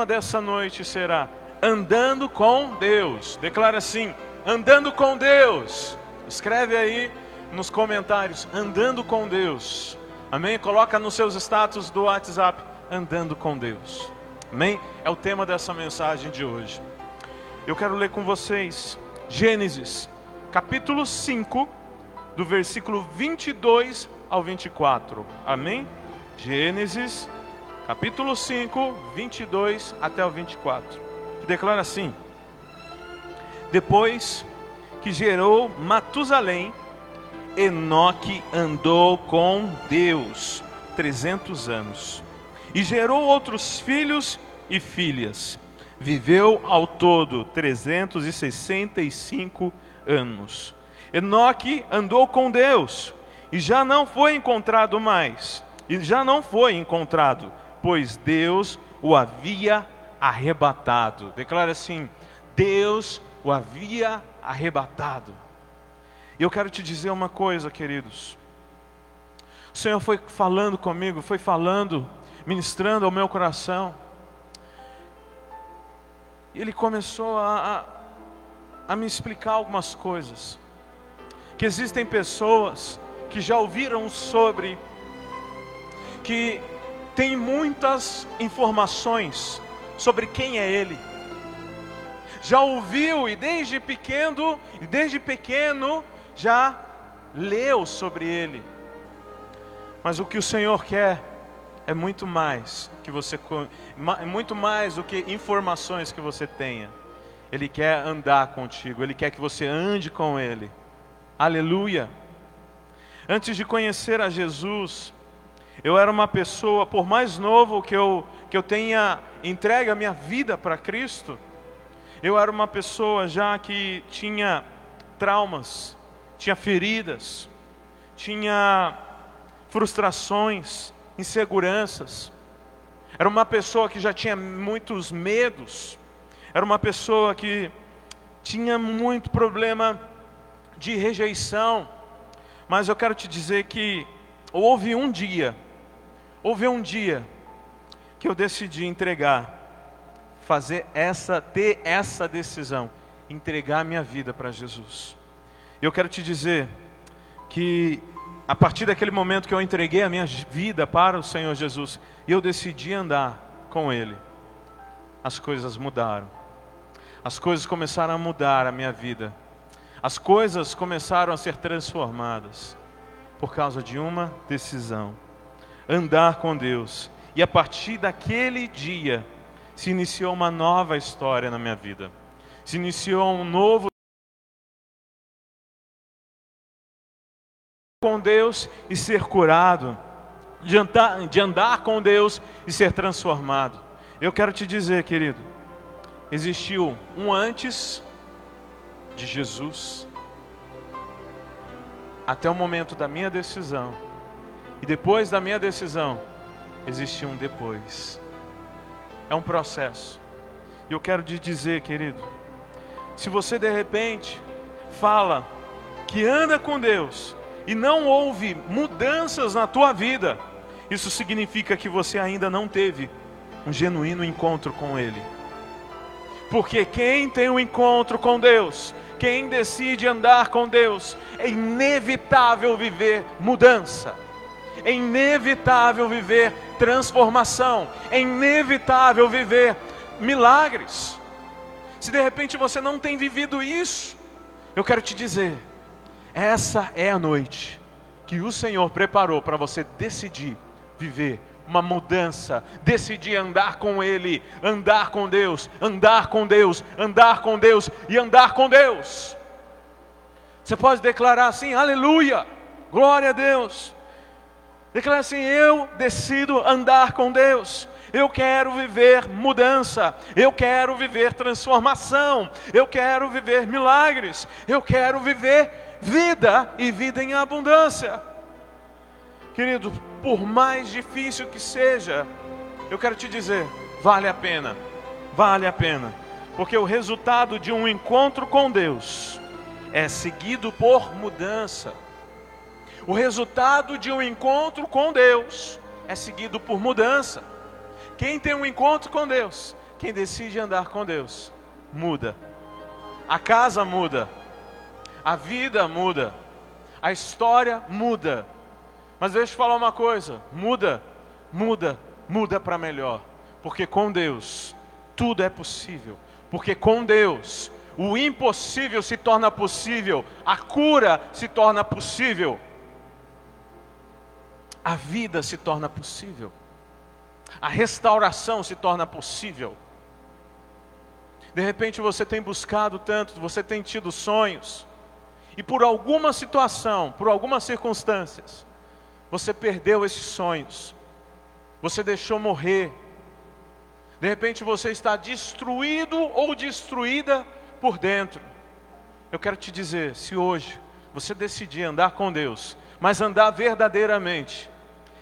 tema dessa noite será andando com Deus. Declara assim: andando com Deus. Escreve aí nos comentários, andando com Deus. Amém? Coloca nos seus status do WhatsApp, andando com Deus. Amém? É o tema dessa mensagem de hoje. Eu quero ler com vocês Gênesis, capítulo 5, do versículo 22 ao 24. Amém? Gênesis, capítulo 5, 22 até o 24. Que declara assim: Depois que gerou Matusalém, Enoque andou com Deus 300 anos e gerou outros filhos e filhas. Viveu ao todo 365 anos. Enoque andou com Deus e já não foi encontrado mais. E já não foi encontrado, pois Deus o havia arrebatado. Declara assim: Deus o havia arrebatado. E eu quero te dizer uma coisa, queridos. O Senhor foi falando comigo, foi falando, ministrando ao meu coração. E Ele começou a, a, a me explicar algumas coisas. Que existem pessoas que já ouviram sobre, que tem muitas informações sobre quem é Ele. Já ouviu e desde pequeno, desde pequeno já leu sobre ele. Mas o que o Senhor quer é muito mais que você muito mais do que informações que você tenha. Ele quer andar contigo, ele quer que você ande com ele. Aleluia. Antes de conhecer a Jesus, eu era uma pessoa, por mais novo que eu que eu tenha entregue a minha vida para Cristo, eu era uma pessoa já que tinha traumas, tinha feridas, tinha frustrações, inseguranças. Era uma pessoa que já tinha muitos medos. Era uma pessoa que tinha muito problema de rejeição. Mas eu quero te dizer que houve um dia, houve um dia que eu decidi entregar, fazer essa, ter essa decisão, entregar minha vida para Jesus. Eu quero te dizer que a partir daquele momento que eu entreguei a minha vida para o Senhor Jesus eu decidi andar com Ele, as coisas mudaram. As coisas começaram a mudar a minha vida. As coisas começaram a ser transformadas por causa de uma decisão: andar com Deus. E a partir daquele dia se iniciou uma nova história na minha vida. Se iniciou um novo com Deus e ser curado, de andar, de andar com Deus e ser transformado. Eu quero te dizer, querido, existiu um antes de Jesus, até o momento da minha decisão, e depois da minha decisão, existiu um depois. É um processo. E eu quero te dizer, querido, se você de repente fala que anda com Deus, e não houve mudanças na tua vida, isso significa que você ainda não teve um genuíno encontro com Ele. Porque quem tem um encontro com Deus, quem decide andar com Deus, é inevitável viver mudança, é inevitável viver transformação, é inevitável viver milagres. Se de repente você não tem vivido isso, eu quero te dizer, essa é a noite que o Senhor preparou para você decidir viver uma mudança, decidir andar com Ele, andar com Deus, andar com Deus, andar com Deus e andar com Deus. Você pode declarar assim: Aleluia, glória a Deus. Declara assim: Eu decido andar com Deus. Eu quero viver mudança, eu quero viver transformação, eu quero viver milagres, eu quero viver vida e vida em abundância. Querido, por mais difícil que seja, eu quero te dizer, vale a pena, vale a pena, porque o resultado de um encontro com Deus é seguido por mudança. O resultado de um encontro com Deus é seguido por mudança. Quem tem um encontro com Deus quem decide andar com Deus muda. A casa muda. A vida muda. A história muda. Mas deixa eu falar uma coisa: muda, muda, muda para melhor. Porque com Deus tudo é possível. Porque com Deus o impossível se torna possível, a cura se torna possível, a vida se torna possível, a restauração se torna possível. De repente você tem buscado tanto, você tem tido sonhos, e por alguma situação, por algumas circunstâncias, você perdeu esses sonhos, você deixou morrer, de repente você está destruído ou destruída por dentro. Eu quero te dizer, se hoje você decidir andar com Deus, mas andar verdadeiramente,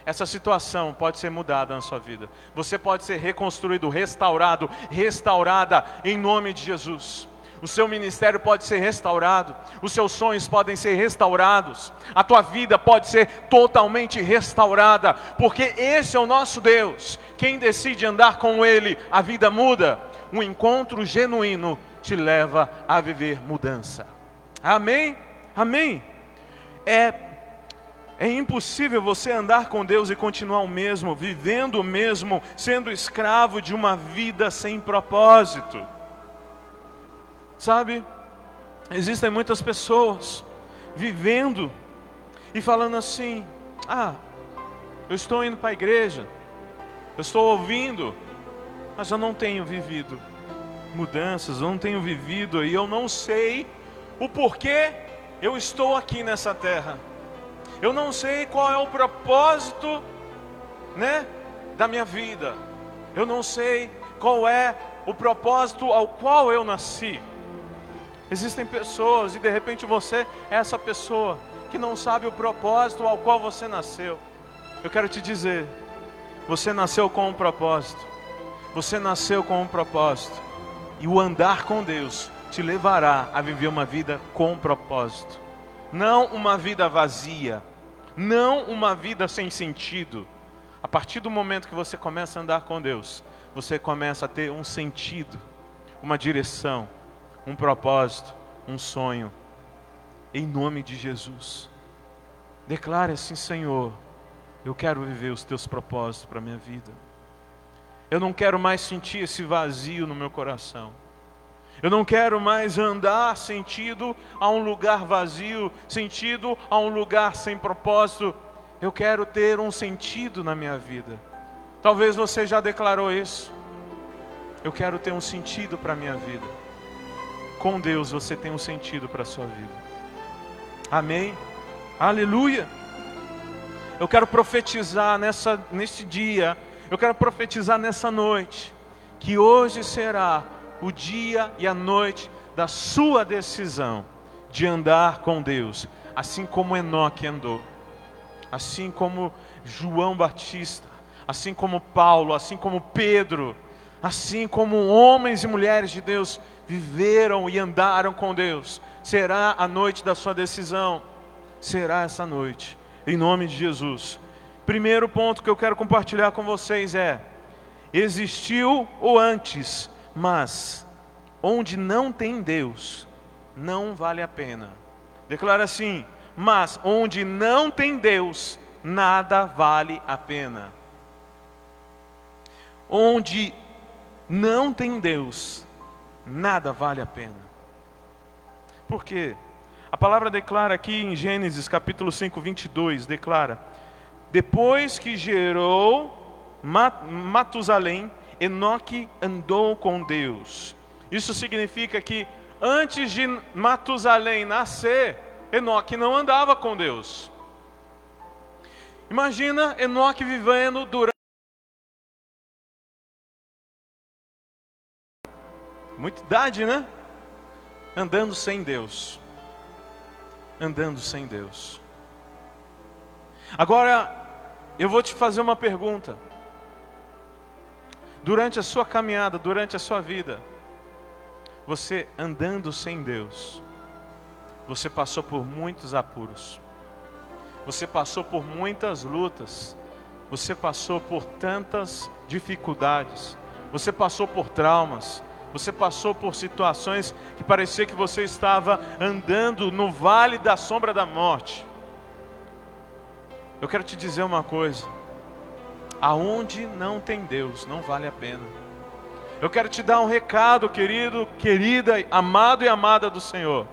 essa situação pode ser mudada na sua vida. Você pode ser reconstruído, restaurado, restaurada em nome de Jesus. O seu ministério pode ser restaurado, os seus sonhos podem ser restaurados, a tua vida pode ser totalmente restaurada, porque esse é o nosso Deus. Quem decide andar com Ele, a vida muda. Um encontro genuíno te leva a viver mudança. Amém? Amém? É, é impossível você andar com Deus e continuar o mesmo, vivendo o mesmo, sendo escravo de uma vida sem propósito. Sabe? Existem muitas pessoas vivendo e falando assim: ah, eu estou indo para a igreja, eu estou ouvindo, mas eu não tenho vivido mudanças, eu não tenho vivido e eu não sei o porquê eu estou aqui nessa terra. Eu não sei qual é o propósito, né, da minha vida. Eu não sei qual é o propósito ao qual eu nasci. Existem pessoas e de repente você é essa pessoa que não sabe o propósito ao qual você nasceu. Eu quero te dizer, você nasceu com um propósito. Você nasceu com um propósito. E o andar com Deus te levará a viver uma vida com propósito. Não uma vida vazia, não uma vida sem sentido. A partir do momento que você começa a andar com Deus, você começa a ter um sentido, uma direção, um propósito, um sonho. Em nome de Jesus. Declare assim, Senhor, eu quero viver os teus propósitos para a minha vida. Eu não quero mais sentir esse vazio no meu coração. Eu não quero mais andar sentido a um lugar vazio, sentido a um lugar sem propósito. Eu quero ter um sentido na minha vida. Talvez você já declarou isso. Eu quero ter um sentido para a minha vida. Com Deus você tem um sentido para a sua vida. Amém? Aleluia! Eu quero profetizar nessa, nesse dia eu quero profetizar nessa noite que hoje será o dia e a noite da sua decisão de andar com Deus, assim como Enoque andou, assim como João Batista, assim como Paulo, assim como Pedro, assim como homens e mulheres de Deus viveram e andaram com Deus. Será a noite da sua decisão, será essa noite, em nome de Jesus. Primeiro ponto que eu quero compartilhar com vocês é: existiu o antes, mas onde não tem Deus, não vale a pena. Declara assim: mas onde não tem Deus, nada vale a pena. Onde não tem Deus, nada vale a pena. Por quê? A palavra declara aqui em Gênesis capítulo 5, 22, declara: depois que gerou Matusalém, Enoque andou com Deus. Isso significa que antes de Matusalém nascer, Enoque não andava com Deus. Imagina Enoque vivendo durante muita idade, né? Andando sem Deus. Andando sem Deus. Agora, eu vou te fazer uma pergunta. Durante a sua caminhada, durante a sua vida, você andando sem Deus, você passou por muitos apuros, você passou por muitas lutas, você passou por tantas dificuldades, você passou por traumas, você passou por situações que parecia que você estava andando no vale da sombra da morte. Eu quero te dizer uma coisa: aonde não tem Deus, não vale a pena. Eu quero te dar um recado, querido, querida, amado e amada do Senhor.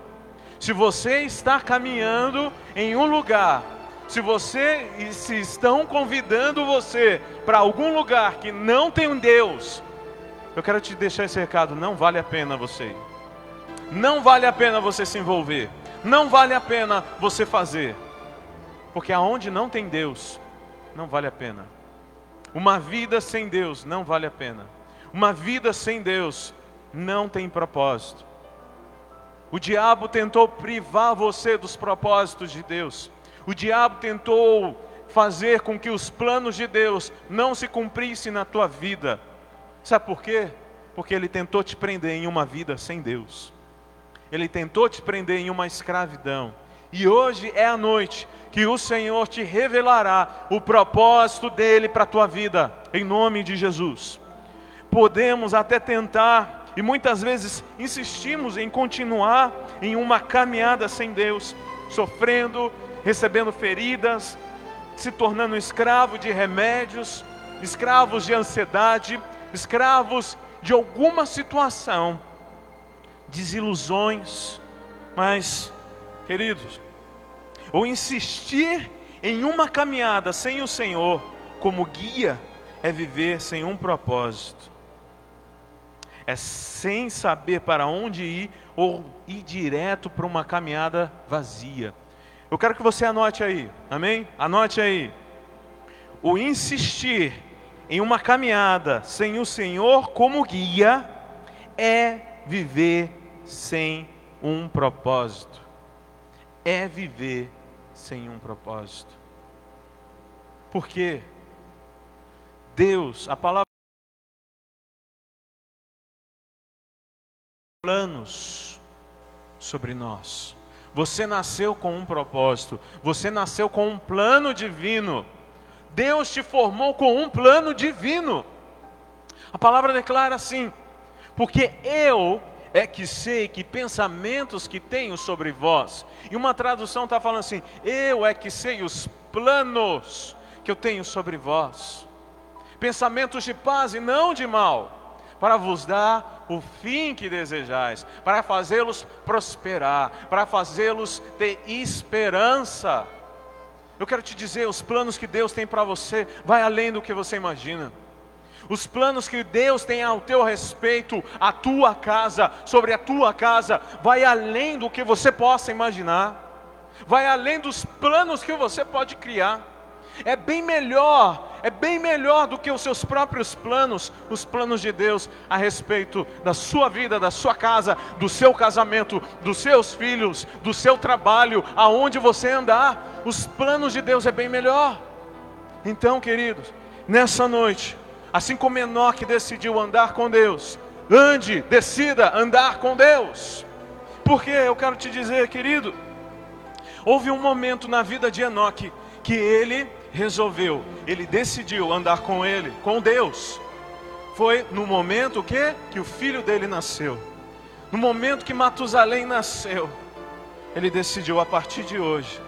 Se você está caminhando em um lugar, se você se estão convidando você para algum lugar que não tem um Deus, eu quero te deixar esse recado, não vale a pena você ir. Não vale a pena você se envolver. Não vale a pena você fazer. Porque aonde não tem Deus, não vale a pena. Uma vida sem Deus não vale a pena. Uma vida sem Deus não tem propósito. O diabo tentou privar você dos propósitos de Deus. O diabo tentou fazer com que os planos de Deus não se cumprissem na tua vida. Sabe por quê? Porque ele tentou te prender em uma vida sem Deus. Ele tentou te prender em uma escravidão. E hoje é a noite que o Senhor te revelará o propósito dele para a tua vida, em nome de Jesus. Podemos até tentar, e muitas vezes insistimos em continuar em uma caminhada sem Deus, sofrendo, recebendo feridas, se tornando escravo de remédios, escravos de ansiedade, escravos de alguma situação, desilusões, mas, queridos, ou insistir em uma caminhada sem o Senhor como guia, é viver sem um propósito, é sem saber para onde ir ou ir direto para uma caminhada vazia. Eu quero que você anote aí, amém? Anote aí. O insistir em uma caminhada sem o Senhor como guia é viver sem um propósito. É viver sem um propósito. Porque Deus, a palavra planos sobre nós. Você nasceu com um propósito, você nasceu com um plano divino. Deus te formou com um plano divino. A palavra declara assim: porque eu é que sei que pensamentos que tenho sobre vós. E uma tradução está falando assim: eu é que sei os planos que eu tenho sobre vós. Pensamentos de paz e não de mal, para vos dar o fim que desejais, para fazê-los prosperar, para fazê-los ter esperança. Eu quero te dizer, os planos que Deus tem para você vai além do que você imagina. Os planos que Deus tem ao teu respeito, a tua casa, sobre a tua casa, vai além do que você possa imaginar. Vai além dos planos que você pode criar. É bem melhor, é bem melhor do que os seus próprios planos, os planos de Deus a respeito da sua vida, da sua casa, do seu casamento, dos seus filhos, do seu trabalho, aonde você andar. Os planos de Deus é bem melhor. Então, queridos, nessa noite, assim como Enoque decidiu andar com Deus, ande, decida andar com Deus. Porque eu quero te dizer, querido, houve um momento na vida de Enoque que ele resolveu, ele decidiu andar com ele, com Deus. Foi no momento que que o filho dele nasceu. No momento que Matusalém nasceu, ele decidiu a partir de hoje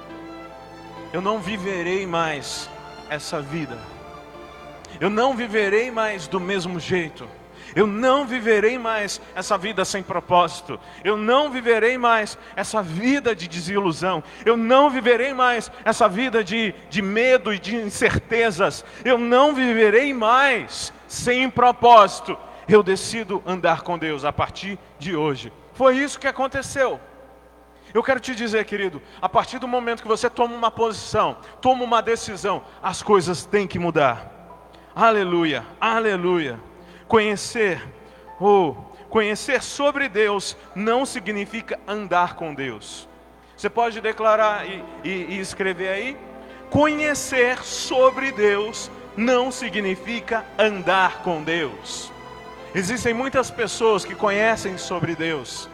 eu não viverei mais essa vida. Eu não viverei mais do mesmo jeito. Eu não viverei mais essa vida sem propósito. Eu não viverei mais essa vida de desilusão. Eu não viverei mais essa vida de, de medo e de incertezas. Eu não viverei mais sem propósito. Eu decido andar com Deus a partir de hoje. Foi isso que aconteceu. Eu quero te dizer, querido, a partir do momento que você toma uma posição, toma uma decisão, as coisas têm que mudar. Aleluia, aleluia. Conhecer, oh, conhecer sobre Deus não significa andar com Deus. Você pode declarar e, e, e escrever aí? Conhecer sobre Deus não significa andar com Deus. Existem muitas pessoas que conhecem sobre Deus.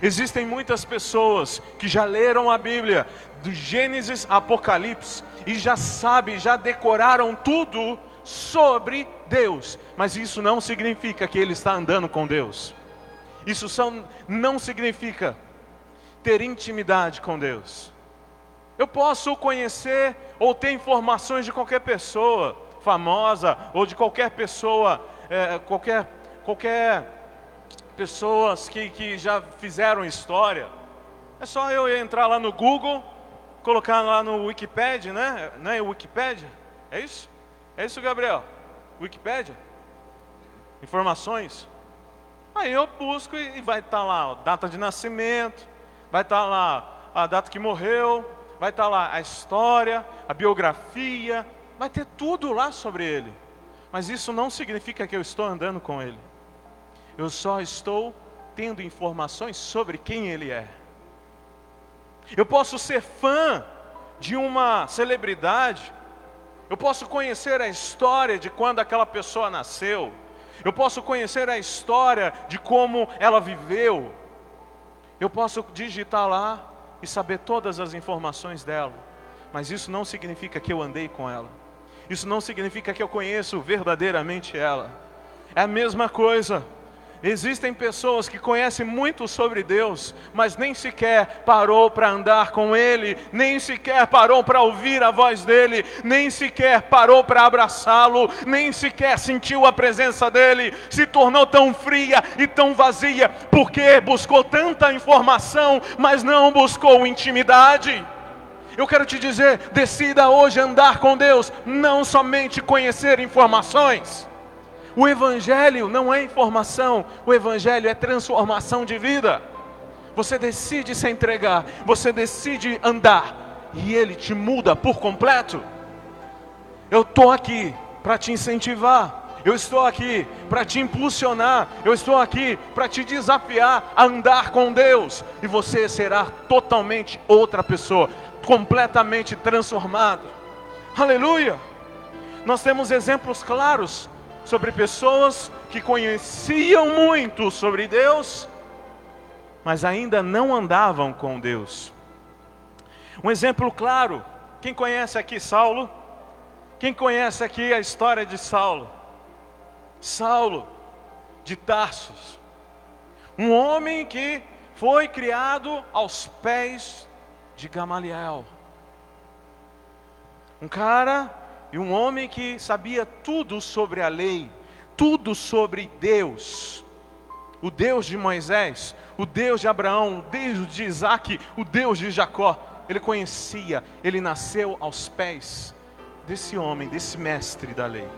Existem muitas pessoas que já leram a Bíblia, do Gênesis a Apocalipse, e já sabem, já decoraram tudo sobre Deus, mas isso não significa que ele está andando com Deus. Isso não significa ter intimidade com Deus. Eu posso conhecer ou ter informações de qualquer pessoa famosa ou de qualquer pessoa, é, qualquer, qualquer pessoas que, que já fizeram história. É só eu entrar lá no Google, colocar lá no Wikipedia, né? Não é Wikipedia? É isso? É isso, Gabriel? Wikipedia? Informações? Aí eu busco e vai estar tá lá a data de nascimento, vai estar tá lá a data que morreu, vai estar tá lá a história, a biografia, vai ter tudo lá sobre ele. Mas isso não significa que eu estou andando com ele. Eu só estou tendo informações sobre quem ele é. Eu posso ser fã de uma celebridade, eu posso conhecer a história de quando aquela pessoa nasceu, eu posso conhecer a história de como ela viveu, eu posso digitar lá e saber todas as informações dela, mas isso não significa que eu andei com ela, isso não significa que eu conheço verdadeiramente ela. É a mesma coisa. Existem pessoas que conhecem muito sobre Deus, mas nem sequer parou para andar com Ele, nem sequer parou para ouvir a voz dEle, nem sequer parou para abraçá-lo, nem sequer sentiu a presença dEle, se tornou tão fria e tão vazia, porque buscou tanta informação, mas não buscou intimidade. Eu quero te dizer: decida hoje andar com Deus, não somente conhecer informações. O Evangelho não é informação, o Evangelho é transformação de vida. Você decide se entregar, você decide andar, e Ele te muda por completo. Eu estou aqui para te incentivar, eu estou aqui para te impulsionar, eu estou aqui para te desafiar a andar com Deus, e você será totalmente outra pessoa, completamente transformado. Aleluia! Nós temos exemplos claros sobre pessoas que conheciam muito sobre Deus, mas ainda não andavam com Deus. Um exemplo claro, quem conhece aqui Saulo? Quem conhece aqui a história de Saulo? Saulo de Tarsos, um homem que foi criado aos pés de Gamaliel. Um cara e um homem que sabia tudo sobre a lei, tudo sobre Deus. O Deus de Moisés, o Deus de Abraão, o Deus de Isaac, o Deus de Jacó. Ele conhecia, ele nasceu aos pés desse homem, desse mestre da lei.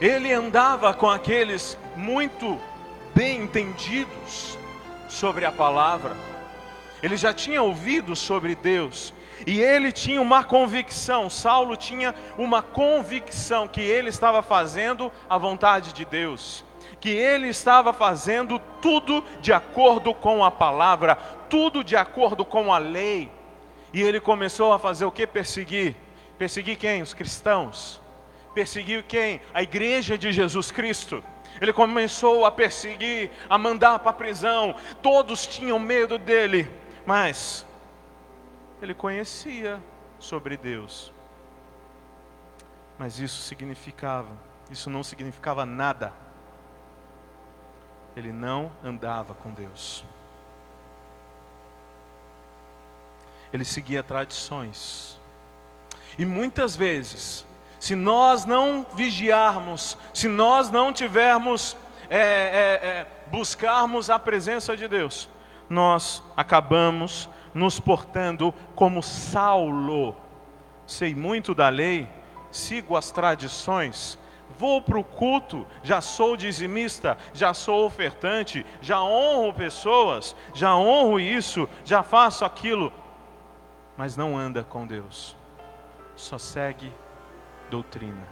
Ele andava com aqueles muito bem entendidos sobre a palavra. Ele já tinha ouvido sobre Deus, e ele tinha uma convicção, Saulo tinha uma convicção que ele estava fazendo a vontade de Deus, que ele estava fazendo tudo de acordo com a palavra, tudo de acordo com a lei. E ele começou a fazer o que? Perseguir. Perseguir quem? Os cristãos. Perseguir quem? A igreja de Jesus Cristo. Ele começou a perseguir, a mandar para a prisão. Todos tinham medo dele. Mas ele conhecia sobre Deus. Mas isso significava, isso não significava nada. Ele não andava com Deus. Ele seguia tradições. E muitas vezes, se nós não vigiarmos, se nós não tivermos, é, é, é, buscarmos a presença de Deus, nós acabamos nos portando como Saulo. Sei muito da lei, sigo as tradições, vou para o culto, já sou dizimista, já sou ofertante, já honro pessoas, já honro isso, já faço aquilo, mas não anda com Deus, só segue doutrina.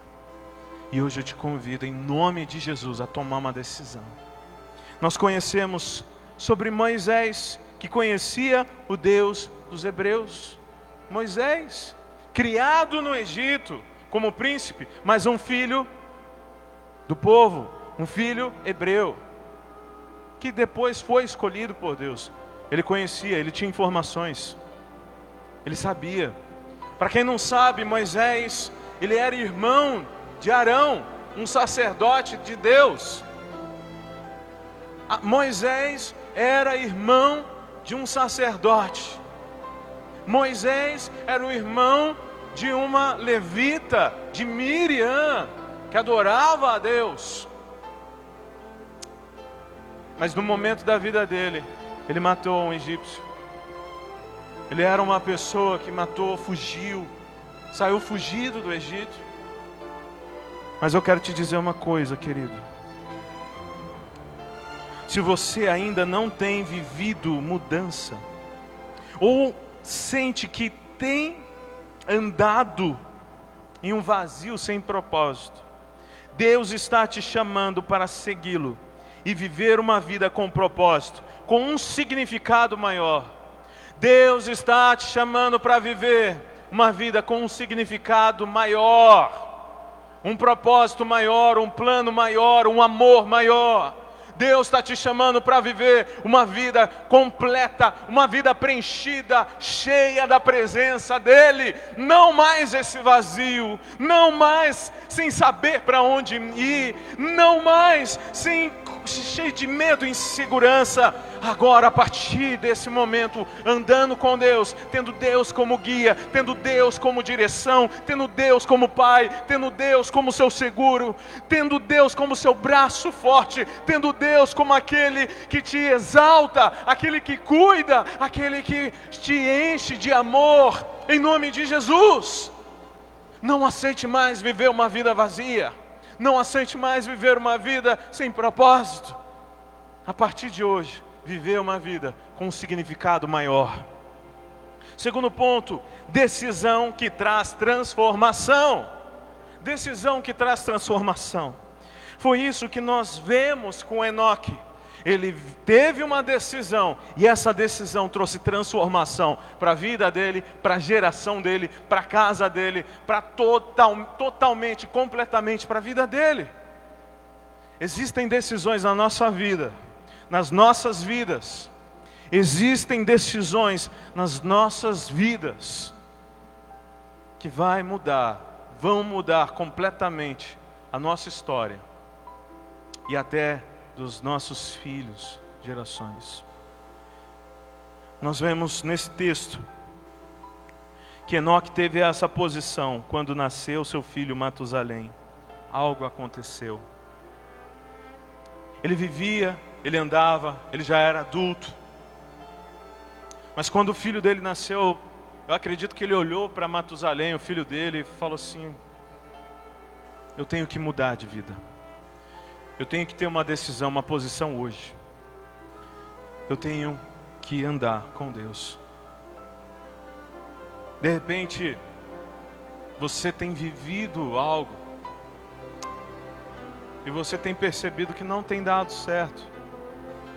E hoje eu te convido, em nome de Jesus, a tomar uma decisão. Nós conhecemos sobre Moisés que conhecia o Deus dos hebreus. Moisés, criado no Egito como príncipe, mas um filho do povo, um filho hebreu, que depois foi escolhido por Deus. Ele conhecia, ele tinha informações, ele sabia. Para quem não sabe, Moisés, ele era irmão de Arão, um sacerdote de Deus. Moisés era irmão de um sacerdote. Moisés era o irmão de uma levita, de Miriam, que adorava a Deus. Mas no momento da vida dele, ele matou um egípcio. Ele era uma pessoa que matou, fugiu, saiu fugido do Egito. Mas eu quero te dizer uma coisa, querido. Se você ainda não tem vivido mudança, ou sente que tem andado em um vazio sem propósito, Deus está te chamando para segui-lo e viver uma vida com propósito, com um significado maior. Deus está te chamando para viver uma vida com um significado maior, um propósito maior, um plano maior, um amor maior. Deus está te chamando para viver uma vida completa, uma vida preenchida, cheia da presença dEle. Não mais esse vazio, não mais sem saber para onde ir, não mais sem cheio de medo e insegurança, agora a partir desse momento, andando com Deus, tendo Deus como guia, tendo Deus como direção, tendo Deus como Pai, tendo Deus como seu seguro, tendo Deus como seu braço forte, tendo Deus como aquele que te exalta, aquele que cuida, aquele que te enche de amor, em nome de Jesus. Não aceite mais viver uma vida vazia. Não aceite mais viver uma vida sem propósito. A partir de hoje, viver uma vida com um significado maior. Segundo ponto, decisão que traz transformação. Decisão que traz transformação. Foi isso que nós vemos com Enoque ele teve uma decisão e essa decisão trouxe transformação para a vida dele, para a geração dele, para a casa dele, para total, totalmente, completamente para a vida dele. Existem decisões na nossa vida, nas nossas vidas, existem decisões nas nossas vidas que vai mudar, vão mudar completamente a nossa história e até dos nossos filhos, gerações. Nós vemos nesse texto que Enoque teve essa posição quando nasceu seu filho Matusalém. Algo aconteceu. Ele vivia, ele andava, ele já era adulto. Mas quando o filho dele nasceu, eu acredito que ele olhou para Matusalém, o filho dele, e falou assim: Eu tenho que mudar de vida. Eu tenho que ter uma decisão, uma posição hoje. Eu tenho que andar com Deus. De repente, você tem vivido algo e você tem percebido que não tem dado certo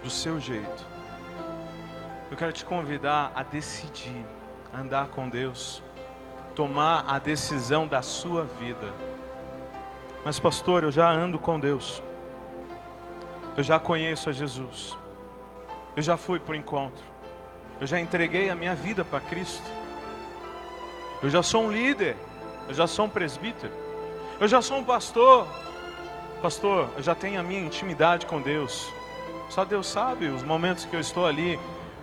do seu jeito. Eu quero te convidar a decidir andar com Deus, tomar a decisão da sua vida. Mas, pastor, eu já ando com Deus. Eu já conheço a Jesus. Eu já fui para o encontro. Eu já entreguei a minha vida para Cristo. Eu já sou um líder. Eu já sou um presbítero. Eu já sou um pastor. Pastor, eu já tenho a minha intimidade com Deus. Só Deus sabe os momentos que eu estou ali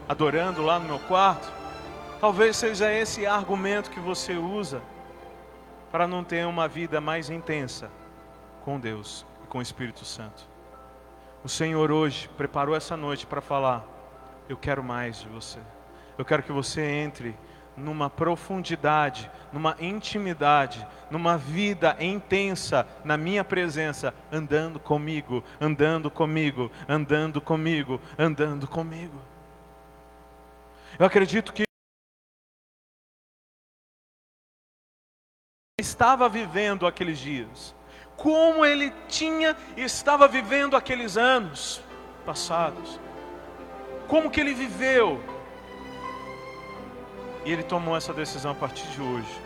adorando lá no meu quarto. Talvez seja esse argumento que você usa para não ter uma vida mais intensa com Deus e com o Espírito Santo. O Senhor hoje preparou essa noite para falar: Eu quero mais de você. Eu quero que você entre numa profundidade, numa intimidade, numa vida intensa na minha presença, andando comigo, andando comigo, andando comigo, andando comigo. Eu acredito que estava vivendo aqueles dias como ele tinha e estava vivendo aqueles anos passados. Como que ele viveu. E ele tomou essa decisão a partir de hoje.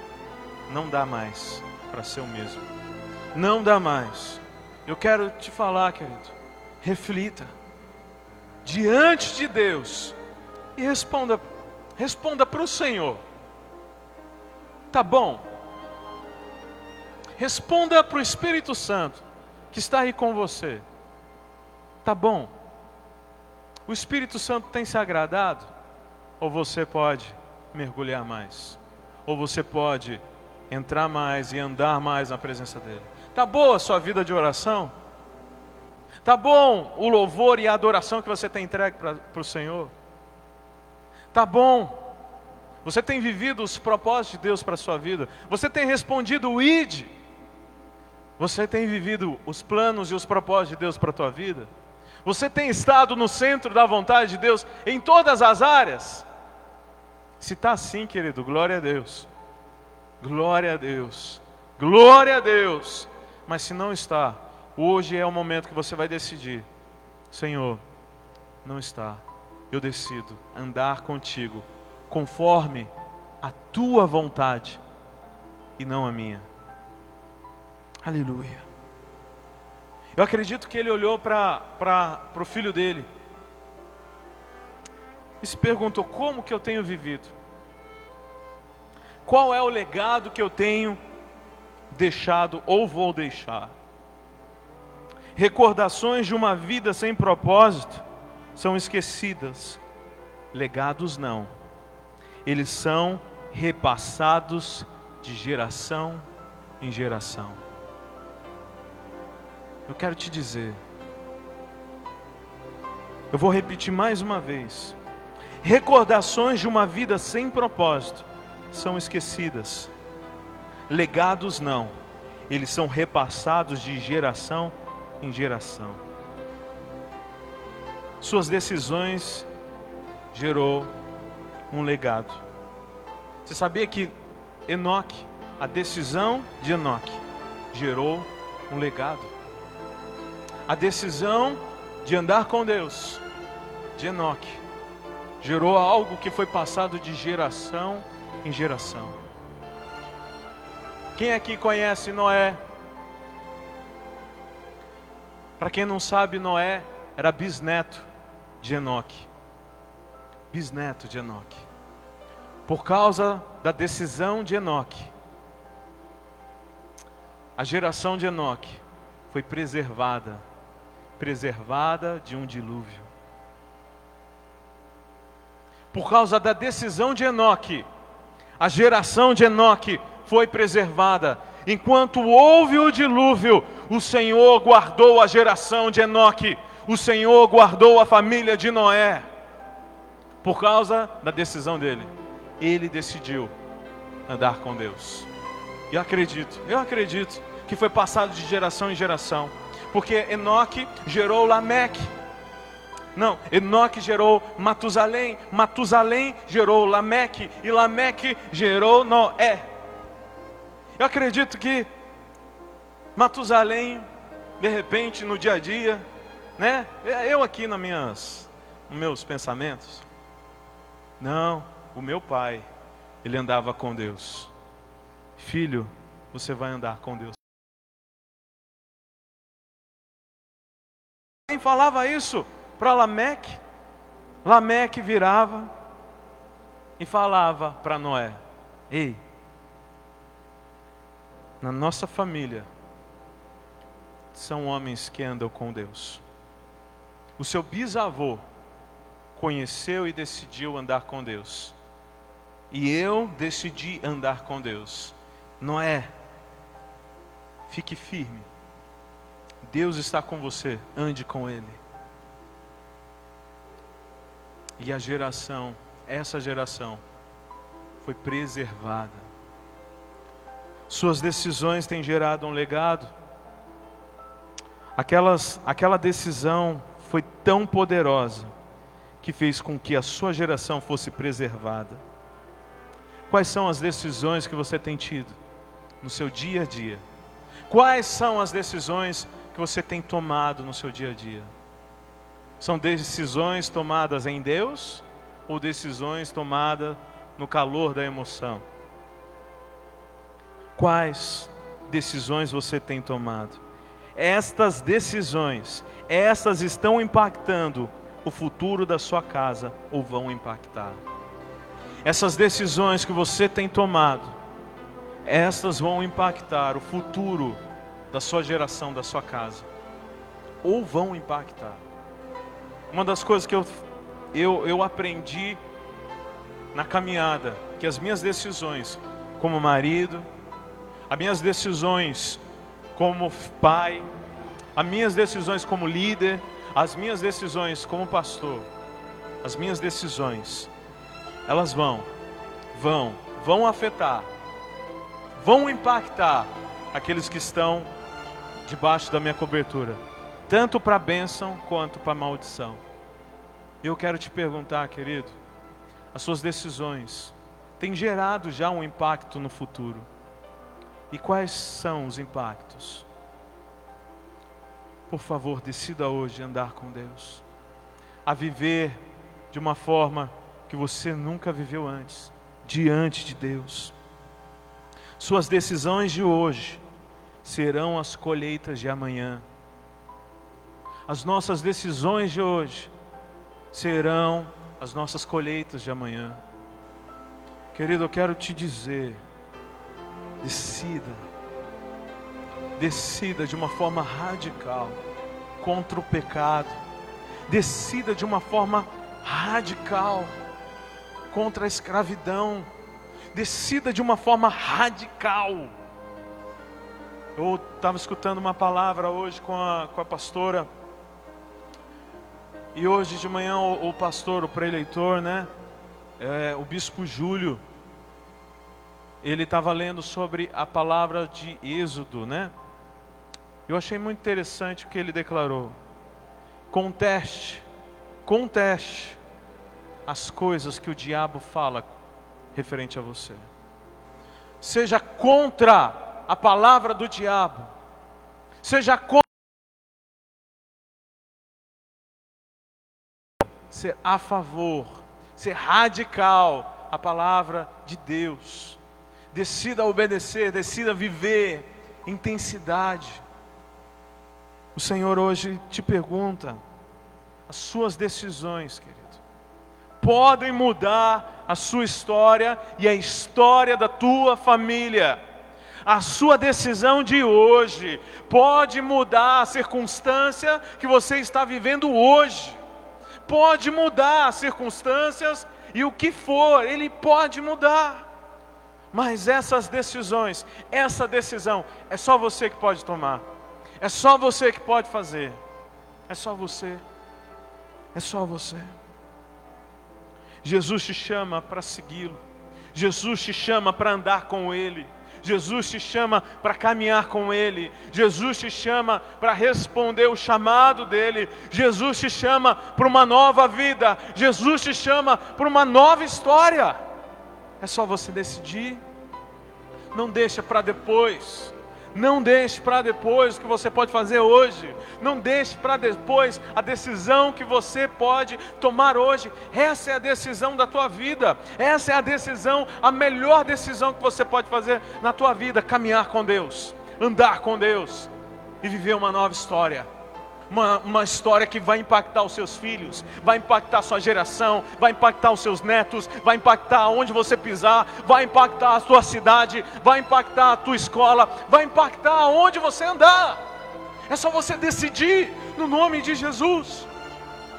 Não dá mais para ser o mesmo. Não dá mais. Eu quero te falar, querido. Reflita diante de Deus e responda responda para o Senhor. Tá bom? Responda para o Espírito Santo que está aí com você. Tá bom? O Espírito Santo tem se agradado? Ou você pode mergulhar mais? Ou você pode entrar mais e andar mais na presença dele? Tá boa a sua vida de oração? Tá bom o louvor e a adoração que você tem entregue para o Senhor? Tá bom você tem vivido os propósitos de Deus para a sua vida? Você tem respondido o ID? Você tem vivido os planos e os propósitos de Deus para a tua vida? Você tem estado no centro da vontade de Deus em todas as áreas? Se está assim, querido, glória a Deus. Glória a Deus. Glória a Deus. Mas se não está, hoje é o momento que você vai decidir: Senhor, não está. Eu decido andar contigo conforme a tua vontade e não a minha. Aleluia. Eu acredito que ele olhou para o filho dele e se perguntou: como que eu tenho vivido? Qual é o legado que eu tenho deixado ou vou deixar? Recordações de uma vida sem propósito são esquecidas, legados não eles são repassados de geração em geração. Eu quero te dizer, eu vou repetir mais uma vez: recordações de uma vida sem propósito são esquecidas, legados não, eles são repassados de geração em geração. Suas decisões gerou um legado. Você sabia que Enoque, a decisão de Enoque, gerou um legado? A decisão de andar com Deus, de Enoque, gerou algo que foi passado de geração em geração. Quem aqui conhece Noé? Para quem não sabe, Noé era bisneto de Enoque bisneto de Enoque. Por causa da decisão de Enoque, a geração de Enoque foi preservada, preservada de um dilúvio. Por causa da decisão de Enoque, a geração de Enoque foi preservada. Enquanto houve o dilúvio, o Senhor guardou a geração de Enoque, o Senhor guardou a família de Noé por causa da decisão dele. Ele decidiu andar com Deus. Eu acredito, eu acredito que foi passado de geração em geração. Porque Enoque gerou Lameque. Não, Enoque gerou Matusalém, Matusalém gerou Lameque e Lameque gerou Noé. Eu acredito que Matusalém, de repente, no dia a dia, né? Eu aqui nas minhas, nos meus pensamentos, não, o meu pai, ele andava com Deus. Filho, você vai andar com Deus. Quem falava isso para Lameque? Lameque virava e falava para Noé: Ei, na nossa família são homens que andam com Deus. O seu bisavô conheceu e decidiu andar com Deus. E eu decidi andar com Deus. Noé, fique firme. Deus está com você, ande com Ele. E a geração, essa geração, foi preservada. Suas decisões têm gerado um legado. Aquelas, aquela decisão foi tão poderosa que fez com que a sua geração fosse preservada? Quais são as decisões que você tem tido no seu dia a dia? Quais são as decisões que você tem tomado no seu dia a dia? São decisões tomadas em Deus ou decisões tomadas no calor da emoção? Quais decisões você tem tomado? Estas decisões, estas estão impactando o futuro da sua casa ou vão impactar. Essas decisões que você tem tomado, estas vão impactar o futuro da sua geração, da sua casa. Ou vão impactar. Uma das coisas que eu, eu, eu aprendi na caminhada, que as minhas decisões como marido, as minhas decisões como pai, as minhas decisões como líder, as minhas decisões como pastor, as minhas decisões, elas vão, vão, vão afetar, vão impactar aqueles que estão debaixo da minha cobertura, tanto para bênção quanto para maldição. Eu quero te perguntar, querido, as suas decisões têm gerado já um impacto no futuro? E quais são os impactos? Por favor, decida hoje andar com Deus, a viver de uma forma que você nunca viveu antes, diante de Deus. Suas decisões de hoje serão as colheitas de amanhã. As nossas decisões de hoje serão as nossas colheitas de amanhã. Querido, eu quero te dizer, decida, decida de uma forma radical contra o pecado, decida de uma forma radical contra a escravidão, decida de uma forma radical. Eu estava escutando uma palavra hoje com a, com a pastora, e hoje de manhã o, o pastor, o preleitor, né, é, o bispo Júlio, ele estava lendo sobre a palavra de Êxodo, né? Eu achei muito interessante o que ele declarou. Conteste, conteste as coisas que o diabo fala referente a você. Seja contra a palavra do diabo. Seja contra ser a favor, ser radical a palavra de Deus decida obedecer, decida viver intensidade. O Senhor hoje te pergunta, as suas decisões, querido, podem mudar a sua história e a história da tua família. A sua decisão de hoje pode mudar a circunstância que você está vivendo hoje. Pode mudar as circunstâncias e o que for, ele pode mudar. Mas essas decisões, essa decisão, é só você que pode tomar. É só você que pode fazer. É só você. É só você. Jesus te chama para segui-lo. Jesus te chama para andar com Ele. Jesus te chama para caminhar com Ele. Jesus te chama para responder o chamado dEle. Jesus te chama para uma nova vida. Jesus te chama para uma nova história. É só você decidir. Não deixa para depois. Não deixe para depois o que você pode fazer hoje. Não deixe para depois a decisão que você pode tomar hoje. Essa é a decisão da tua vida. Essa é a decisão, a melhor decisão que você pode fazer na tua vida, caminhar com Deus, andar com Deus e viver uma nova história uma, uma história que vai impactar os seus filhos, vai impactar a sua geração, vai impactar os seus netos, vai impactar onde você pisar, vai impactar a sua cidade, vai impactar a tua escola, vai impactar onde você andar. É só você decidir no nome de Jesus.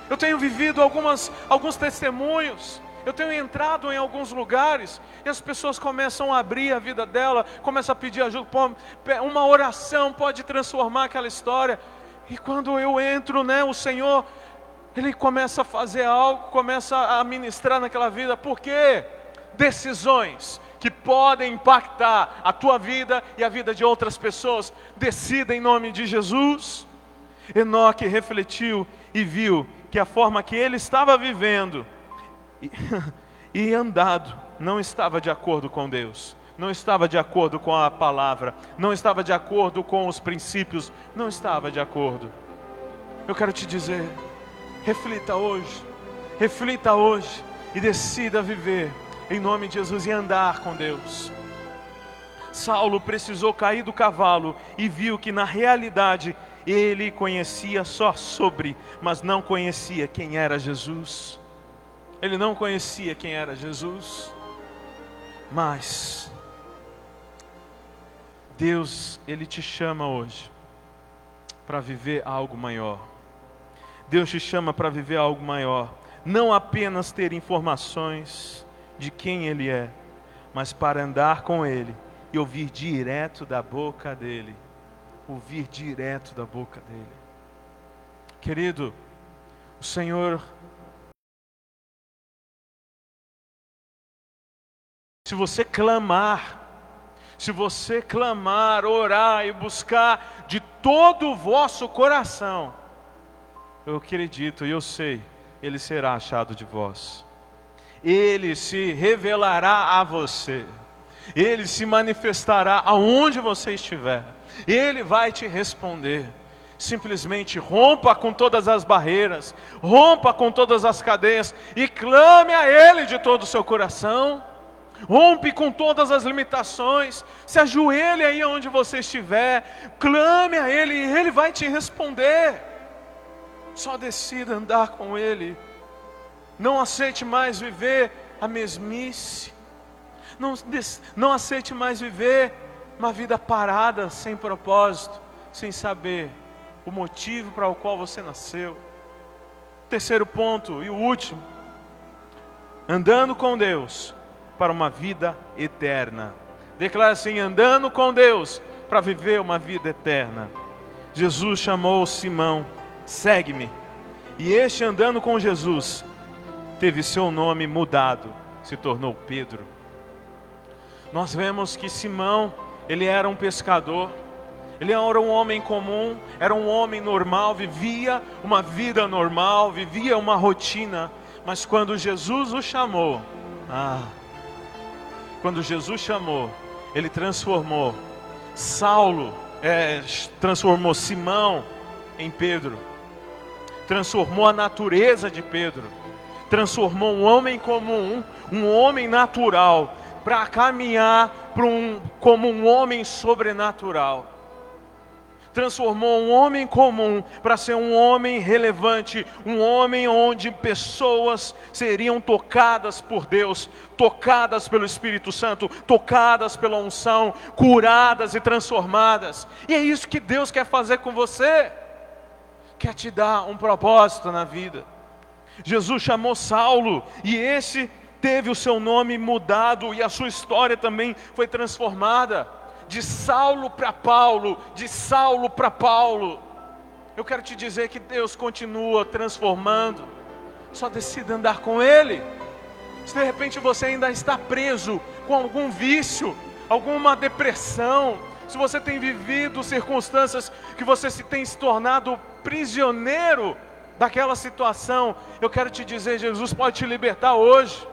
Eu tenho vivido algumas, alguns testemunhos. Eu tenho entrado em alguns lugares e as pessoas começam a abrir a vida dela, começam a pedir ajuda. Uma oração pode transformar aquela história. E quando eu entro, né, o Senhor, Ele começa a fazer algo, começa a ministrar naquela vida, por quê? Decisões que podem impactar a tua vida e a vida de outras pessoas. Decida em nome de Jesus. Enoque refletiu e viu que a forma que ele estava vivendo e, e andado não estava de acordo com Deus não estava de acordo com a palavra, não estava de acordo com os princípios, não estava de acordo. Eu quero te dizer, reflita hoje, reflita hoje e decida viver em nome de Jesus e andar com Deus. Saulo precisou cair do cavalo e viu que na realidade ele conhecia só sobre, mas não conhecia quem era Jesus. Ele não conhecia quem era Jesus. Mas Deus, Ele te chama hoje para viver algo maior. Deus te chama para viver algo maior. Não apenas ter informações de quem Ele é, mas para andar com Ele e ouvir direto da boca dEle. Ouvir direto da boca dEle. Querido, o Senhor Se você clamar, se você clamar, orar e buscar de todo o vosso coração, eu acredito e eu sei, ele será achado de vós. Ele se revelará a você. Ele se manifestará aonde você estiver. Ele vai te responder. Simplesmente rompa com todas as barreiras, rompa com todas as cadeias e clame a Ele de todo o seu coração. Rompe com todas as limitações, se ajoelhe aí onde você estiver, clame a Ele e Ele vai te responder. Só decida andar com Ele. Não aceite mais viver a mesmice. Não, não aceite mais viver uma vida parada, sem propósito, sem saber o motivo para o qual você nasceu. Terceiro ponto e o último. Andando com Deus para uma vida eterna. Declara assim: andando com Deus para viver uma vida eterna. Jesus chamou Simão, segue-me. E este andando com Jesus teve seu nome mudado, se tornou Pedro. Nós vemos que Simão, ele era um pescador, ele era um homem comum, era um homem normal, vivia uma vida normal, vivia uma rotina, mas quando Jesus o chamou, ah, quando Jesus chamou, ele transformou. Saulo, é, transformou Simão em Pedro, transformou a natureza de Pedro, transformou um homem comum, um homem natural, para caminhar um, como um homem sobrenatural transformou um homem comum para ser um homem relevante, um homem onde pessoas seriam tocadas por Deus, tocadas pelo Espírito Santo, tocadas pela unção, curadas e transformadas. E é isso que Deus quer fazer com você. Quer te dar um propósito na vida. Jesus chamou Saulo e esse teve o seu nome mudado e a sua história também foi transformada de Saulo para Paulo, de Saulo para Paulo. Eu quero te dizer que Deus continua transformando, só decida andar com Ele. Se de repente você ainda está preso com algum vício, alguma depressão, se você tem vivido circunstâncias que você se tem se tornado prisioneiro daquela situação, eu quero te dizer: Jesus pode te libertar hoje,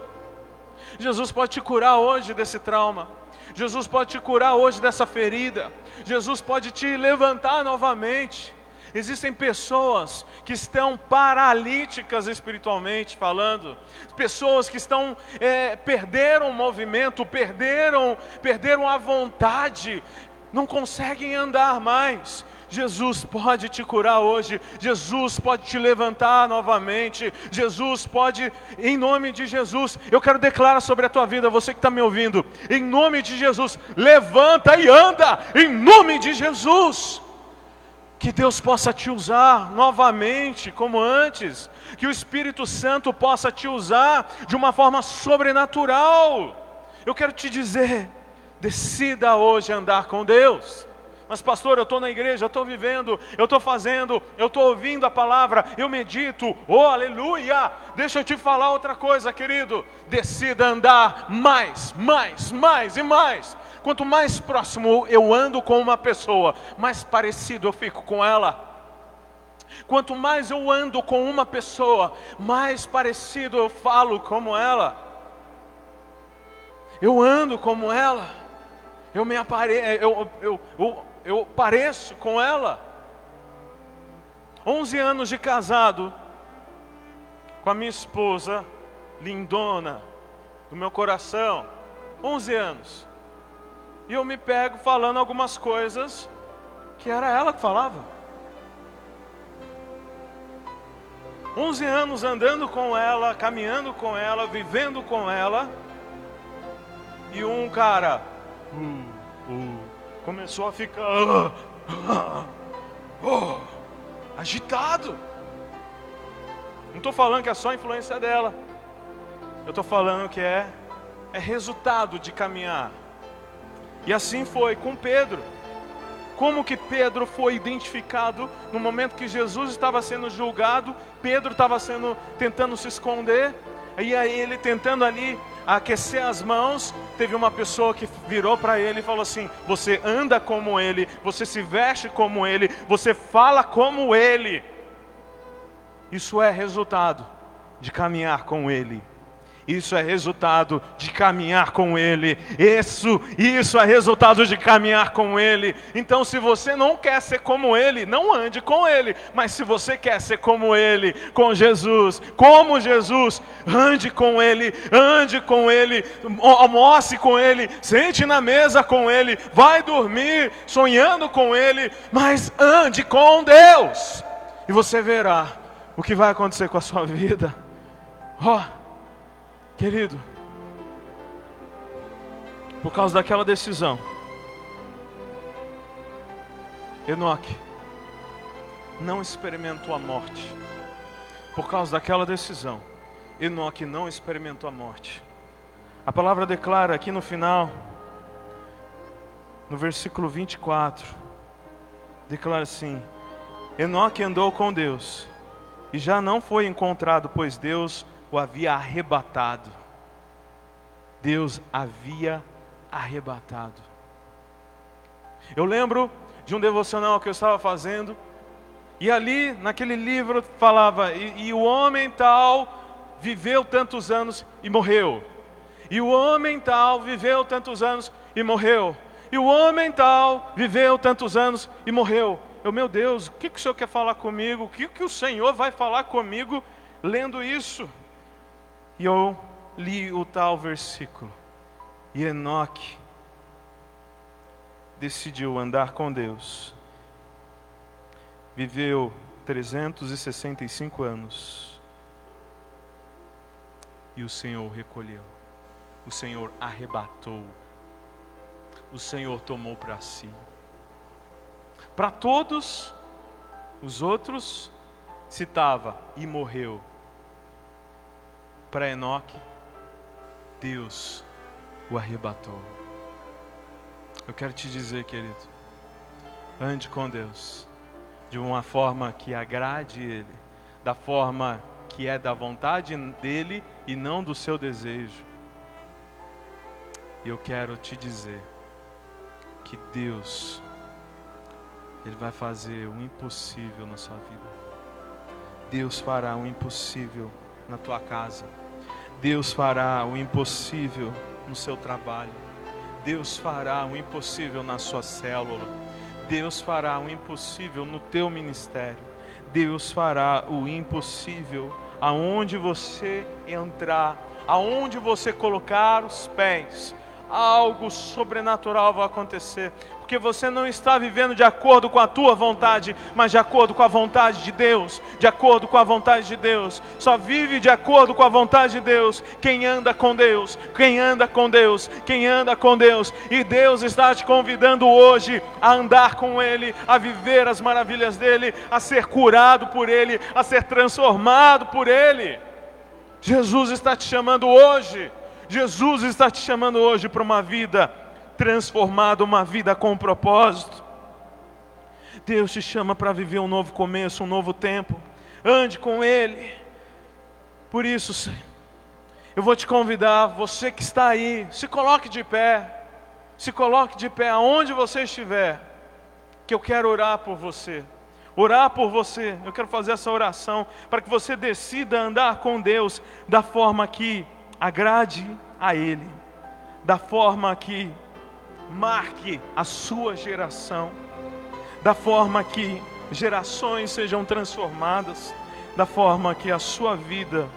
Jesus pode te curar hoje desse trauma. Jesus pode te curar hoje dessa ferida. Jesus pode te levantar novamente. Existem pessoas que estão paralíticas espiritualmente falando, pessoas que estão é, perderam o movimento, perderam, perderam a vontade, não conseguem andar mais. Jesus pode te curar hoje, Jesus pode te levantar novamente, Jesus pode, em nome de Jesus, eu quero declarar sobre a tua vida, você que está me ouvindo, em nome de Jesus, levanta e anda, em nome de Jesus. Que Deus possa te usar novamente, como antes, que o Espírito Santo possa te usar de uma forma sobrenatural. Eu quero te dizer, decida hoje andar com Deus. Mas, pastor, eu estou na igreja, eu estou vivendo, eu estou fazendo, eu estou ouvindo a palavra, eu medito, oh aleluia! Deixa eu te falar outra coisa, querido. Decida andar mais, mais, mais e mais. Quanto mais próximo eu ando com uma pessoa, mais parecido eu fico com ela. Quanto mais eu ando com uma pessoa, mais parecido eu falo como ela. Eu ando como ela. Eu me apare... eu, eu, eu, eu pareço com ela. 11 anos de casado com a minha esposa, lindona, do meu coração. 11 anos. E eu me pego falando algumas coisas que era ela que falava. 11 anos andando com ela, caminhando com ela, vivendo com ela. E um cara, uh, começou a ficar uh, agitado. Não estou falando que é só influência dela. Eu estou falando que é, é resultado de caminhar. E assim foi com Pedro. Como que Pedro foi identificado no momento que Jesus estava sendo julgado, Pedro estava sendo tentando se esconder, e aí ele tentando ali aquecer as mãos, teve uma pessoa que virou para ele e falou assim: Você anda como ele, você se veste como ele, você fala como ele. Isso é resultado de caminhar com ele. Isso é resultado de caminhar com Ele. Isso, isso é resultado de caminhar com Ele. Então, se você não quer ser como Ele, não ande com Ele. Mas se você quer ser como Ele, com Jesus, como Jesus, ande com Ele, ande com Ele, almoce com Ele, sente na mesa com Ele, vai dormir sonhando com Ele, mas ande com Deus. E você verá o que vai acontecer com a sua vida. Ó. Oh, Querido, por causa daquela decisão, Enoque não experimentou a morte. Por causa daquela decisão, Enoque não experimentou a morte. A palavra declara aqui no final, no versículo 24, declara assim: Enoque andou com Deus e já não foi encontrado, pois Deus o havia arrebatado. Deus havia arrebatado. Eu lembro de um devocional que eu estava fazendo, e ali, naquele livro, falava: e, e o homem tal viveu tantos anos e morreu. E o homem tal viveu tantos anos e morreu. E o homem tal viveu tantos anos e morreu. Eu, meu Deus, o que, que o Senhor quer falar comigo? O que, que o Senhor vai falar comigo lendo isso? E eu li o tal versículo. E Enoque decidiu andar com Deus. Viveu 365 anos. E o Senhor recolheu. O Senhor arrebatou. O Senhor tomou para si. Para todos os outros citava e morreu para Enoque, Deus o arrebatou. Eu quero te dizer, querido, ande com Deus de uma forma que agrade Ele, da forma que é da vontade dele e não do seu desejo. E eu quero te dizer que Deus, Ele vai fazer o impossível na sua vida. Deus fará o impossível na tua casa. Deus fará o impossível no seu trabalho. Deus fará o impossível na sua célula. Deus fará o impossível no teu ministério. Deus fará o impossível aonde você entrar, aonde você colocar os pés. Algo sobrenatural vai acontecer porque você não está vivendo de acordo com a tua vontade, mas de acordo com a vontade de Deus, de acordo com a vontade de Deus. Só vive de acordo com a vontade de Deus quem anda com Deus, quem anda com Deus, quem anda com Deus. E Deus está te convidando hoje a andar com Ele, a viver as maravilhas dele, a ser curado por Ele, a ser transformado por Ele. Jesus está te chamando hoje. Jesus está te chamando hoje para uma vida transformado uma vida com propósito. Deus te chama para viver um novo começo, um novo tempo. Ande com Ele. Por isso, eu vou te convidar, você que está aí, se coloque de pé. Se coloque de pé aonde você estiver, que eu quero orar por você. Orar por você, eu quero fazer essa oração para que você decida andar com Deus da forma que agrade a Ele, da forma que marque a sua geração, da forma que gerações sejam transformadas, da forma que a sua vida,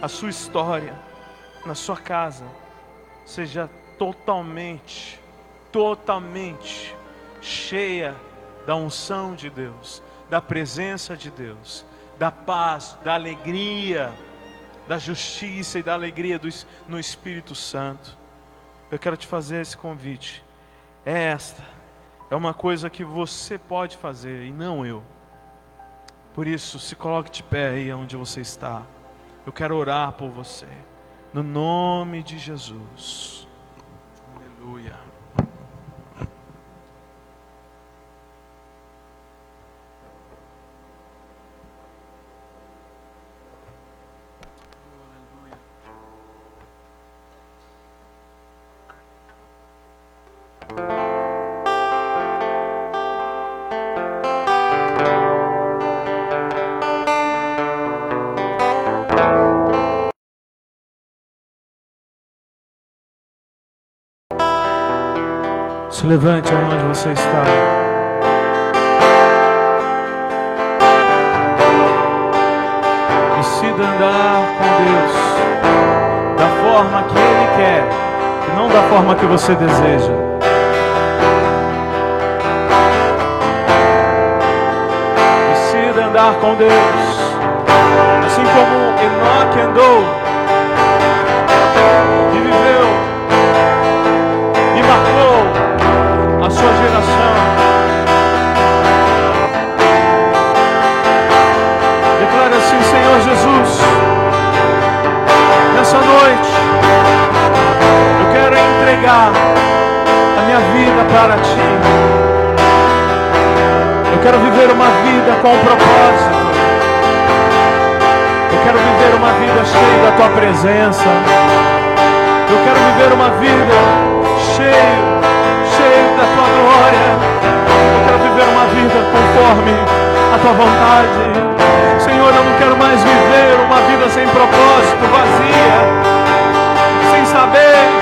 a sua história, na sua casa, seja totalmente, totalmente cheia da unção de Deus, da presença de Deus, da paz, da alegria, da justiça e da alegria do, no Espírito Santo eu quero te fazer esse convite. É esta, é uma coisa que você pode fazer e não eu. Por isso, se coloque de pé aí onde você está. Eu quero orar por você. No nome de Jesus. Se levante aonde você está. Decida andar com Deus da forma que Ele quer e não da forma que você deseja. Decida andar com Deus, assim como Enoque andou entregar a minha vida para Ti. Eu quero viver uma vida com propósito. Eu quero viver uma vida cheia da Tua presença. Eu quero viver uma vida cheia da tua glória. Eu quero viver uma vida conforme a tua vontade. Senhor, eu não quero mais viver uma vida sem propósito, vazia, sem saber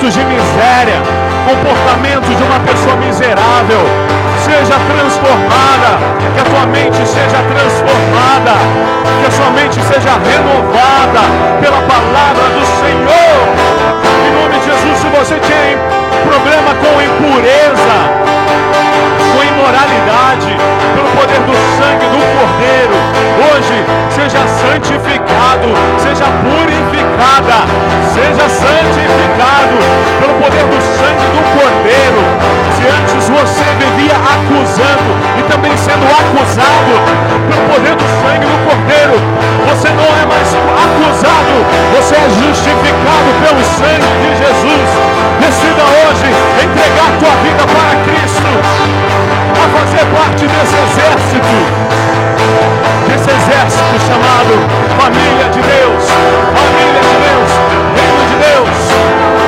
pensamentos de miséria, comportamento de uma pessoa miserável, seja transformada, que a tua mente seja transformada, que a sua mente seja renovada pela palavra do Senhor. Em nome de Jesus, se você tem problema com impureza, imoralidade, pelo poder do sangue do Cordeiro, hoje seja santificado, seja purificada, seja santificado pelo poder do sangue do Cordeiro. Se antes você vivia acusando e também sendo acusado pelo poder do sangue do Cordeiro, você não é mais acusado, você é justificado pelo sangue de Jesus. Decida hoje entregar tua vida para Cristo, fazer parte desse exército, desse exército chamado família de Deus, família de Deus, reino de Deus.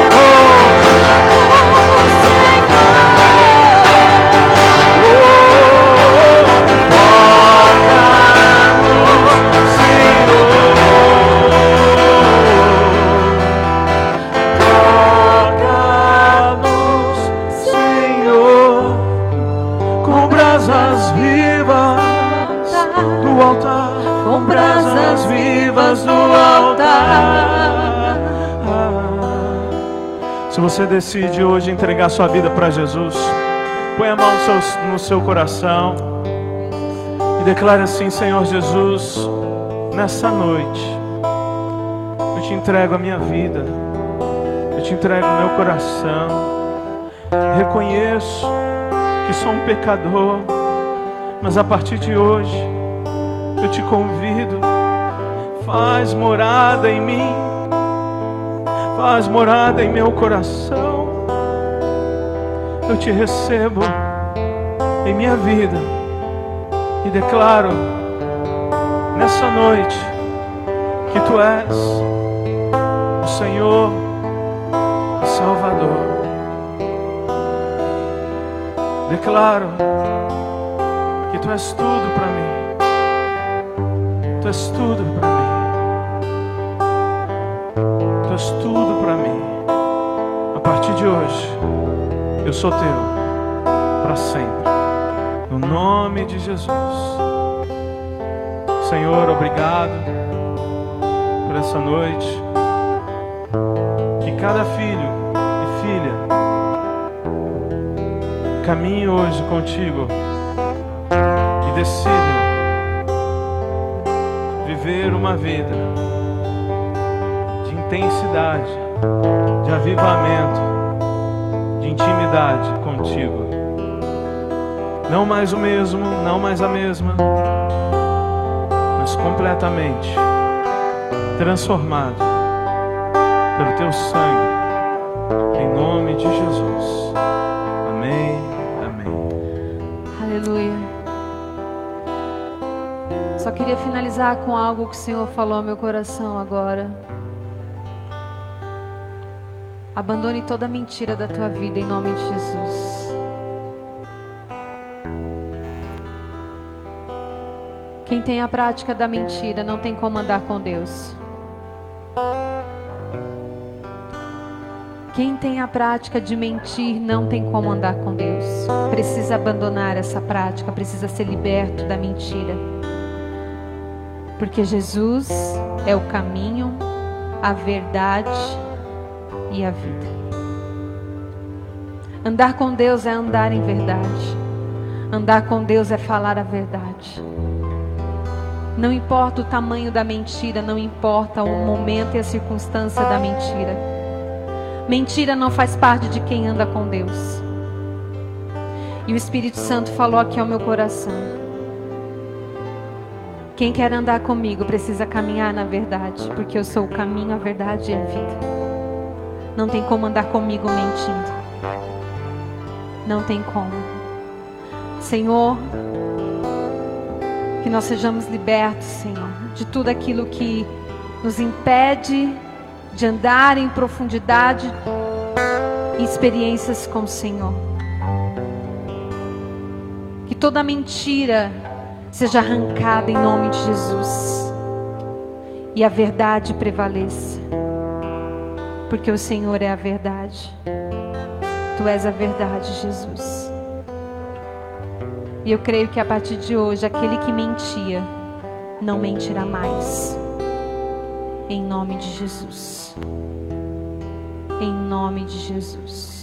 Você decide hoje entregar sua vida para Jesus, põe a mão no seu, no seu coração e declare assim: Senhor Jesus, nessa noite, eu te entrego a minha vida, eu te entrego o meu coração. Reconheço que sou um pecador, mas a partir de hoje, eu te convido, faz morada em mim faz morada em meu coração. Eu te recebo em minha vida e declaro nessa noite que tu és o Senhor, o Salvador. Declaro que tu és tudo para mim. Tu és tudo para mim. És tudo para mim. A partir de hoje, eu sou teu para sempre. No nome de Jesus. Senhor, obrigado por essa noite. Que cada filho e filha caminhe hoje contigo e decida viver uma vida intensidade, de avivamento, de intimidade contigo. Não mais o mesmo, não mais a mesma, mas completamente transformado pelo teu sangue, em nome de Jesus. Amém. Amém. Aleluia. Só queria finalizar com algo que o Senhor falou ao meu coração agora. Abandone toda mentira da tua vida em nome de Jesus. Quem tem a prática da mentira não tem como andar com Deus. Quem tem a prática de mentir não tem como andar com Deus. Precisa abandonar essa prática, precisa ser liberto da mentira. Porque Jesus é o caminho, a verdade e a vida. Andar com Deus é andar em verdade. Andar com Deus é falar a verdade. Não importa o tamanho da mentira, não importa o momento e a circunstância da mentira. Mentira não faz parte de quem anda com Deus. E o Espírito Santo falou aqui ao meu coração. Quem quer andar comigo precisa caminhar na verdade, porque eu sou o caminho, a verdade e a vida. Não tem como andar comigo mentindo. Não tem como. Senhor, que nós sejamos libertos, Senhor, de tudo aquilo que nos impede de andar em profundidade em experiências com o Senhor. Que toda mentira seja arrancada em nome de Jesus e a verdade prevaleça, porque o Senhor é a verdade. Tu és a verdade, Jesus. E eu creio que a partir de hoje, aquele que mentia, não mentirá mais. Em nome de Jesus. Em nome de Jesus.